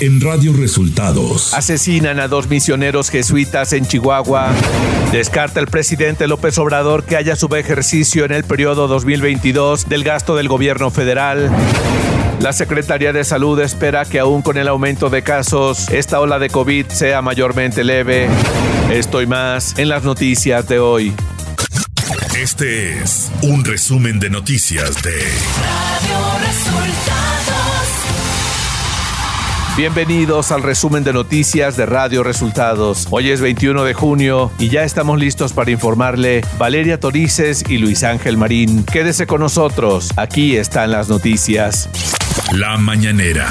en Radio Resultados. Asesinan a dos misioneros jesuitas en Chihuahua. Descarta el presidente López Obrador que haya subejercicio en el periodo 2022 del gasto del gobierno federal. La Secretaría de Salud espera que aún con el aumento de casos, esta ola de COVID sea mayormente leve. Esto y más en las noticias de hoy. Este es un resumen de noticias de Radio Resultados. Bienvenidos al resumen de noticias de Radio Resultados. Hoy es 21 de junio y ya estamos listos para informarle Valeria Torices y Luis Ángel Marín. Quédese con nosotros, aquí están las noticias. La mañanera.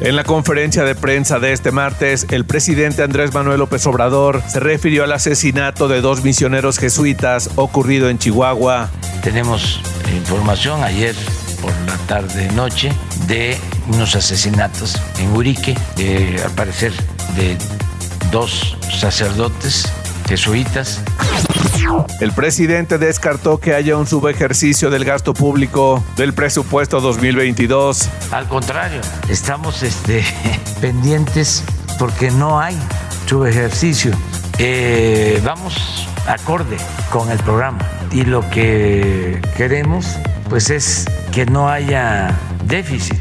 En la conferencia de prensa de este martes, el presidente Andrés Manuel López Obrador se refirió al asesinato de dos misioneros jesuitas ocurrido en Chihuahua. Tenemos información ayer por la tarde noche de unos asesinatos en Urique, de, al parecer de dos sacerdotes jesuitas. El presidente descartó que haya un subejercicio del gasto público del presupuesto 2022. Al contrario, estamos este, pendientes porque no hay subejercicio. Eh, vamos acorde con el programa y lo que queremos pues es que no haya déficit.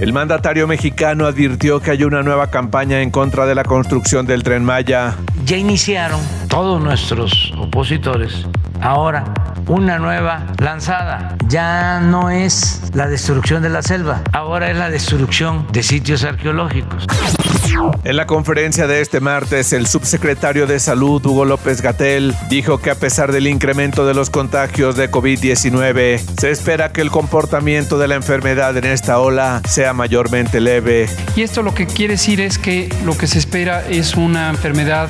El mandatario mexicano advirtió que hay una nueva campaña en contra de la construcción del tren Maya. Ya iniciaron todos nuestros opositores ahora una nueva lanzada. Ya no es la destrucción de la selva, ahora es la destrucción de sitios arqueológicos. En la conferencia de este martes, el subsecretario de Salud, Hugo López Gatel, dijo que a pesar del incremento de los contagios de COVID-19, se espera que el comportamiento de la enfermedad en esta ola sea mayormente leve. Y esto lo que quiere decir es que lo que se espera es una enfermedad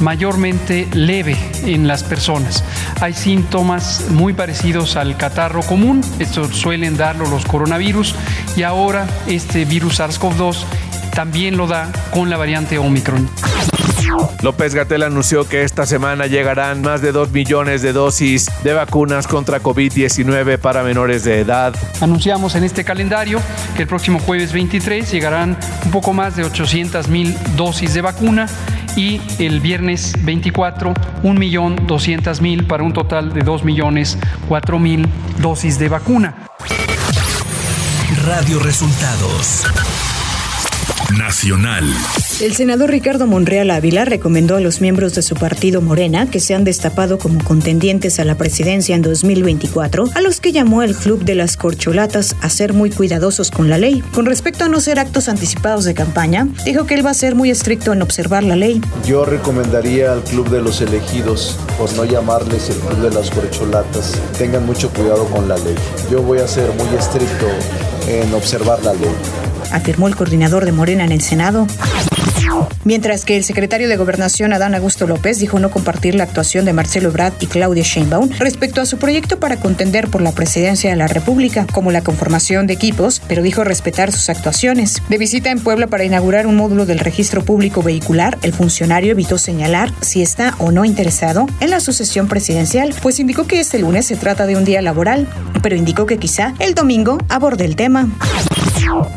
mayormente leve en las personas. Hay síntomas muy parecidos al catarro común, esto suelen darlo los coronavirus y ahora este virus SARS-CoV-2 también lo da con la variante Omicron. López Gatel anunció que esta semana llegarán más de 2 millones de dosis de vacunas contra COVID-19 para menores de edad. Anunciamos en este calendario que el próximo jueves 23 llegarán un poco más de 800 mil dosis de vacuna y el viernes 24 1.200.000 para un total de 2.004.000 dosis de vacuna. Radio Resultados Nacional. El senador Ricardo Monreal Ávila recomendó a los miembros de su partido Morena que se han destapado como contendientes a la presidencia en 2024, a los que llamó el Club de las Corcholatas a ser muy cuidadosos con la ley. Con respecto a no ser actos anticipados de campaña, dijo que él va a ser muy estricto en observar la ley. Yo recomendaría al Club de los Elegidos, por no llamarles el Club de las Corcholatas, tengan mucho cuidado con la ley. Yo voy a ser muy estricto en observar la ley afirmó el coordinador de Morena en el Senado. Mientras que el secretario de Gobernación, Adán Augusto López, dijo no compartir la actuación de Marcelo Brad y Claudia Sheinbaum respecto a su proyecto para contender por la presidencia de la República, como la conformación de equipos, pero dijo respetar sus actuaciones. De visita en Puebla para inaugurar un módulo del registro público vehicular, el funcionario evitó señalar si está o no interesado en la sucesión presidencial, pues indicó que este lunes se trata de un día laboral, pero indicó que quizá el domingo aborde el tema.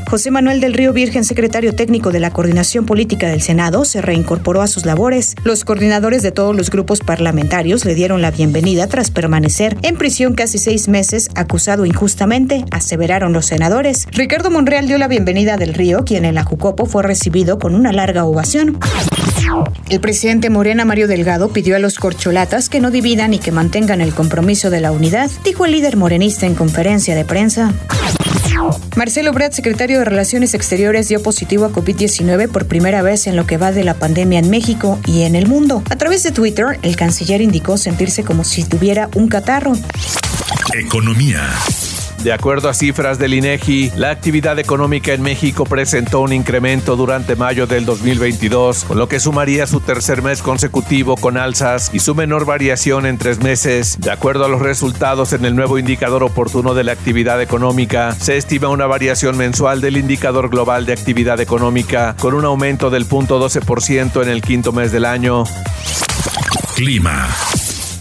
José Manuel del Río Virgen, secretario técnico de la Coordinación Política del Senado, se reincorporó a sus labores. Los coordinadores de todos los grupos parlamentarios le dieron la bienvenida tras permanecer en prisión casi seis meses, acusado injustamente, aseveraron los senadores. Ricardo Monreal dio la bienvenida del Río, quien en la Jucopo fue recibido con una larga ovación. El presidente Morena Mario Delgado pidió a los corcholatas que no dividan y que mantengan el compromiso de la unidad, dijo el líder morenista en conferencia de prensa. Marcelo Brad, secretario de Relaciones Exteriores, dio positivo a COVID-19 por primera vez en lo que va de la pandemia en México y en el mundo. A través de Twitter, el canciller indicó sentirse como si tuviera un catarro. Economía. De acuerdo a cifras del INEGI, la actividad económica en México presentó un incremento durante mayo del 2022, con lo que sumaría su tercer mes consecutivo con alzas y su menor variación en tres meses. De acuerdo a los resultados en el nuevo indicador oportuno de la actividad económica, se estima una variación mensual del indicador global de actividad económica con un aumento del 0.12% en el quinto mes del año. Clima.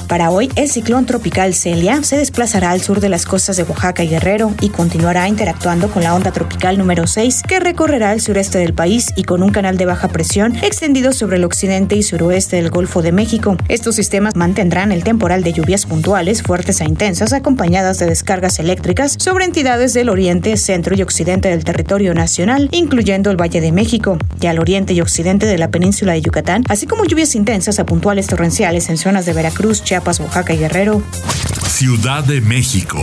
Para hoy, el ciclón tropical Celia se desplazará al sur de las costas de Oaxaca y Guerrero y continuará interactuando con la onda tropical número 6 que recorrerá el sureste del país y con un canal de baja presión extendido sobre el occidente y suroeste del Golfo de México. Estos sistemas mantendrán el temporal de lluvias puntuales fuertes e intensas acompañadas de descargas eléctricas sobre entidades del oriente, centro y occidente del territorio nacional, incluyendo el Valle de México, y al oriente y occidente de la península de Yucatán, así como lluvias intensas a puntuales torrenciales en zonas de Veracruz, Chiapas, Oaxaca y Guerrero. Ciudad de México.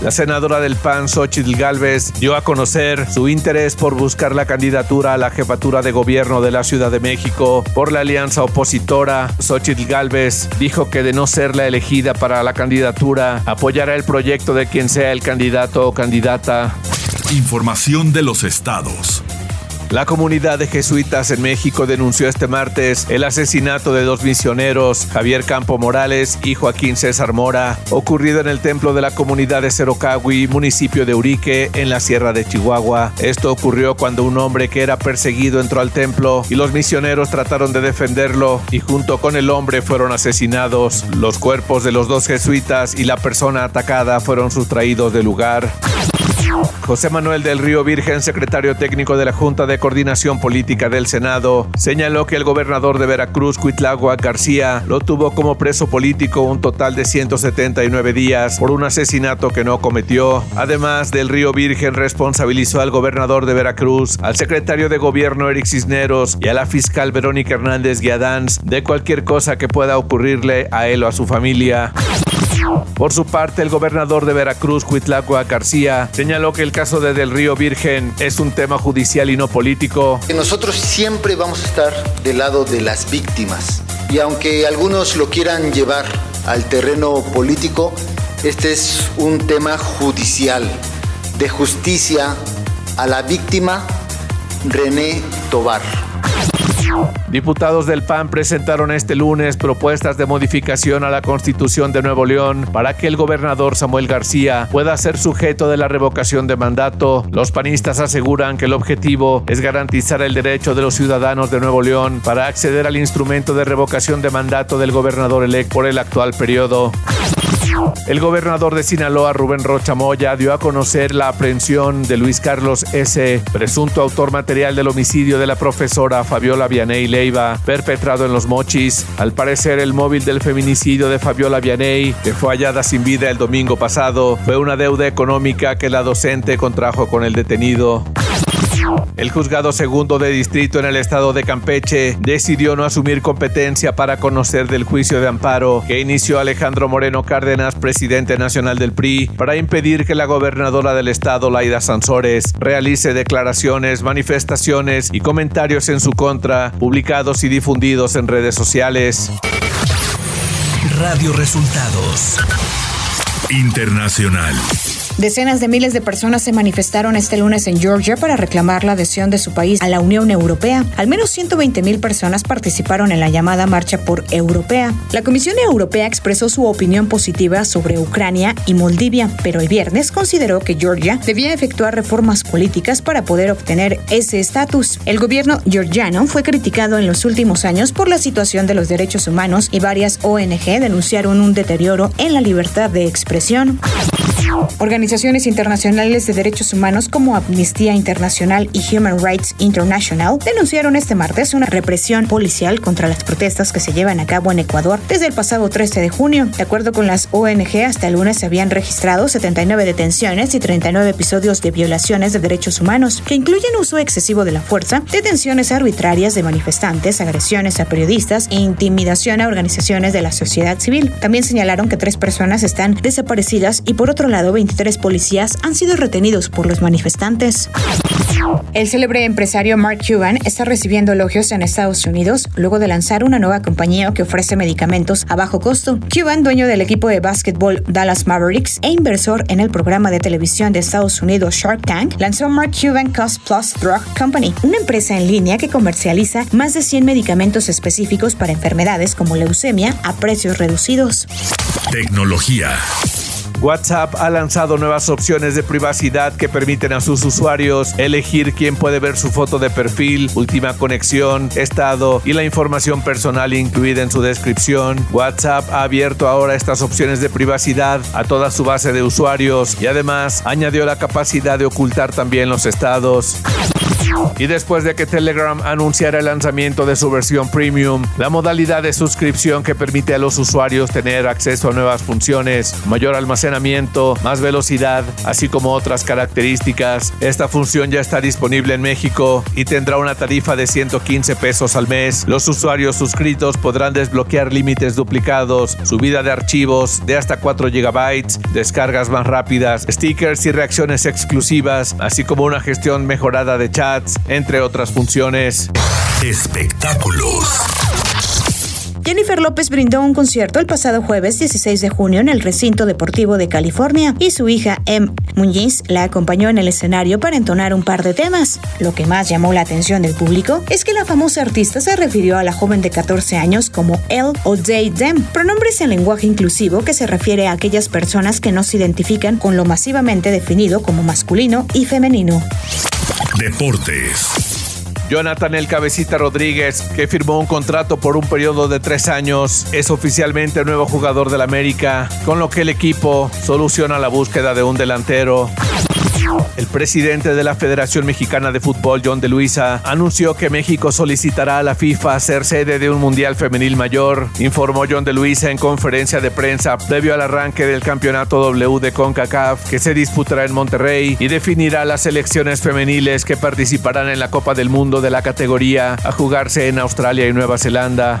La senadora del PAN, Xochitl Galvez, dio a conocer su interés por buscar la candidatura a la jefatura de gobierno de la Ciudad de México por la alianza opositora. Xochitl Galvez dijo que de no ser la elegida para la candidatura, apoyará el proyecto de quien sea el candidato o candidata. Información de los estados. La comunidad de jesuitas en México denunció este martes el asesinato de dos misioneros, Javier Campo Morales y Joaquín César Mora, ocurrido en el templo de la comunidad de Cerocahui, municipio de Urique, en la sierra de Chihuahua. Esto ocurrió cuando un hombre que era perseguido entró al templo y los misioneros trataron de defenderlo y junto con el hombre fueron asesinados. Los cuerpos de los dos jesuitas y la persona atacada fueron sustraídos del lugar. José Manuel del Río Virgen, secretario técnico de la Junta de Coordinación Política del Senado, señaló que el gobernador de Veracruz, Cuitlagua García, lo tuvo como preso político un total de 179 días por un asesinato que no cometió. Además, del Río Virgen responsabilizó al gobernador de Veracruz, al secretario de gobierno Eric Cisneros y a la fiscal Verónica Hernández Guiadanz de cualquier cosa que pueda ocurrirle a él o a su familia. Por su parte, el gobernador de Veracruz, Cuitlacua García, señaló que el caso de Del Río Virgen es un tema judicial y no político. Nosotros siempre vamos a estar del lado de las víctimas. Y aunque algunos lo quieran llevar al terreno político, este es un tema judicial, de justicia a la víctima René Tobar. Diputados del PAN presentaron este lunes propuestas de modificación a la Constitución de Nuevo León para que el gobernador Samuel García pueda ser sujeto de la revocación de mandato. Los panistas aseguran que el objetivo es garantizar el derecho de los ciudadanos de Nuevo León para acceder al instrumento de revocación de mandato del gobernador electo por el actual periodo. El gobernador de Sinaloa, Rubén Rocha Moya, dio a conocer la aprehensión de Luis Carlos S., presunto autor material del homicidio de la profesora Fabiola Vianey Leiva, perpetrado en Los Mochis. Al parecer, el móvil del feminicidio de Fabiola Vianey, que fue hallada sin vida el domingo pasado, fue una deuda económica que la docente contrajo con el detenido. El juzgado segundo de distrito en el estado de Campeche decidió no asumir competencia para conocer del juicio de amparo que inició Alejandro Moreno Cárdenas, presidente nacional del PRI, para impedir que la gobernadora del estado, Laida Sansores, realice declaraciones, manifestaciones y comentarios en su contra, publicados y difundidos en redes sociales. Radio Resultados Internacional. Decenas de miles de personas se manifestaron este lunes en Georgia para reclamar la adhesión de su país a la Unión Europea. Al menos 120 mil personas participaron en la llamada Marcha por Europea. La Comisión Europea expresó su opinión positiva sobre Ucrania y Moldivia, pero el viernes consideró que Georgia debía efectuar reformas políticas para poder obtener ese estatus. El gobierno georgiano fue criticado en los últimos años por la situación de los derechos humanos y varias ONG denunciaron un deterioro en la libertad de expresión. Organizaciones internacionales de derechos humanos como Amnistía Internacional y Human Rights International denunciaron este martes una represión policial contra las protestas que se llevan a cabo en Ecuador desde el pasado 13 de junio. De acuerdo con las ONG, hasta el lunes se habían registrado 79 detenciones y 39 episodios de violaciones de derechos humanos, que incluyen uso excesivo de la fuerza, detenciones arbitrarias de manifestantes, agresiones a periodistas e intimidación a organizaciones de la sociedad civil. También señalaron que tres personas están desaparecidas y por otro lado 23 policías han sido retenidos por los manifestantes. El célebre empresario Mark Cuban está recibiendo elogios en Estados Unidos luego de lanzar una nueva compañía que ofrece medicamentos a bajo costo. Cuban, dueño del equipo de básquetbol Dallas Mavericks e inversor en el programa de televisión de Estados Unidos Shark Tank, lanzó Mark Cuban Cost Plus Drug Company, una empresa en línea que comercializa más de 100 medicamentos específicos para enfermedades como leucemia a precios reducidos. Tecnología. WhatsApp ha lanzado nuevas opciones de privacidad que permiten a sus usuarios elegir quién puede ver su foto de perfil, última conexión, estado y la información personal incluida en su descripción. WhatsApp ha abierto ahora estas opciones de privacidad a toda su base de usuarios y además añadió la capacidad de ocultar también los estados. Y después de que Telegram anunciara el lanzamiento de su versión premium, la modalidad de suscripción que permite a los usuarios tener acceso a nuevas funciones, mayor almacenamiento, más velocidad, así como otras características, esta función ya está disponible en México y tendrá una tarifa de 115 pesos al mes. Los usuarios suscritos podrán desbloquear límites duplicados, subida de archivos de hasta 4 GB, descargas más rápidas, stickers y reacciones exclusivas, así como una gestión mejorada de chat entre otras funciones. Espectáculos. Jennifer López brindó un concierto el pasado jueves 16 de junio en el recinto deportivo de California y su hija Em Muñiz la acompañó en el escenario para entonar un par de temas. Lo que más llamó la atención del público es que la famosa artista se refirió a la joven de 14 años como él o they them, pronombres en lenguaje inclusivo que se refiere a aquellas personas que no se identifican con lo masivamente definido como masculino y femenino. Deportes. Jonathan El Cabecita Rodríguez, que firmó un contrato por un periodo de tres años, es oficialmente el nuevo jugador del América, con lo que el equipo soluciona la búsqueda de un delantero. El presidente de la Federación Mexicana de Fútbol, John de Luisa, anunció que México solicitará a la FIFA ser sede de un Mundial Femenil Mayor, informó John de Luisa en conferencia de prensa previo al arranque del Campeonato W de CONCACAF que se disputará en Monterrey y definirá las selecciones femeniles que participarán en la Copa del Mundo de la categoría a jugarse en Australia y Nueva Zelanda.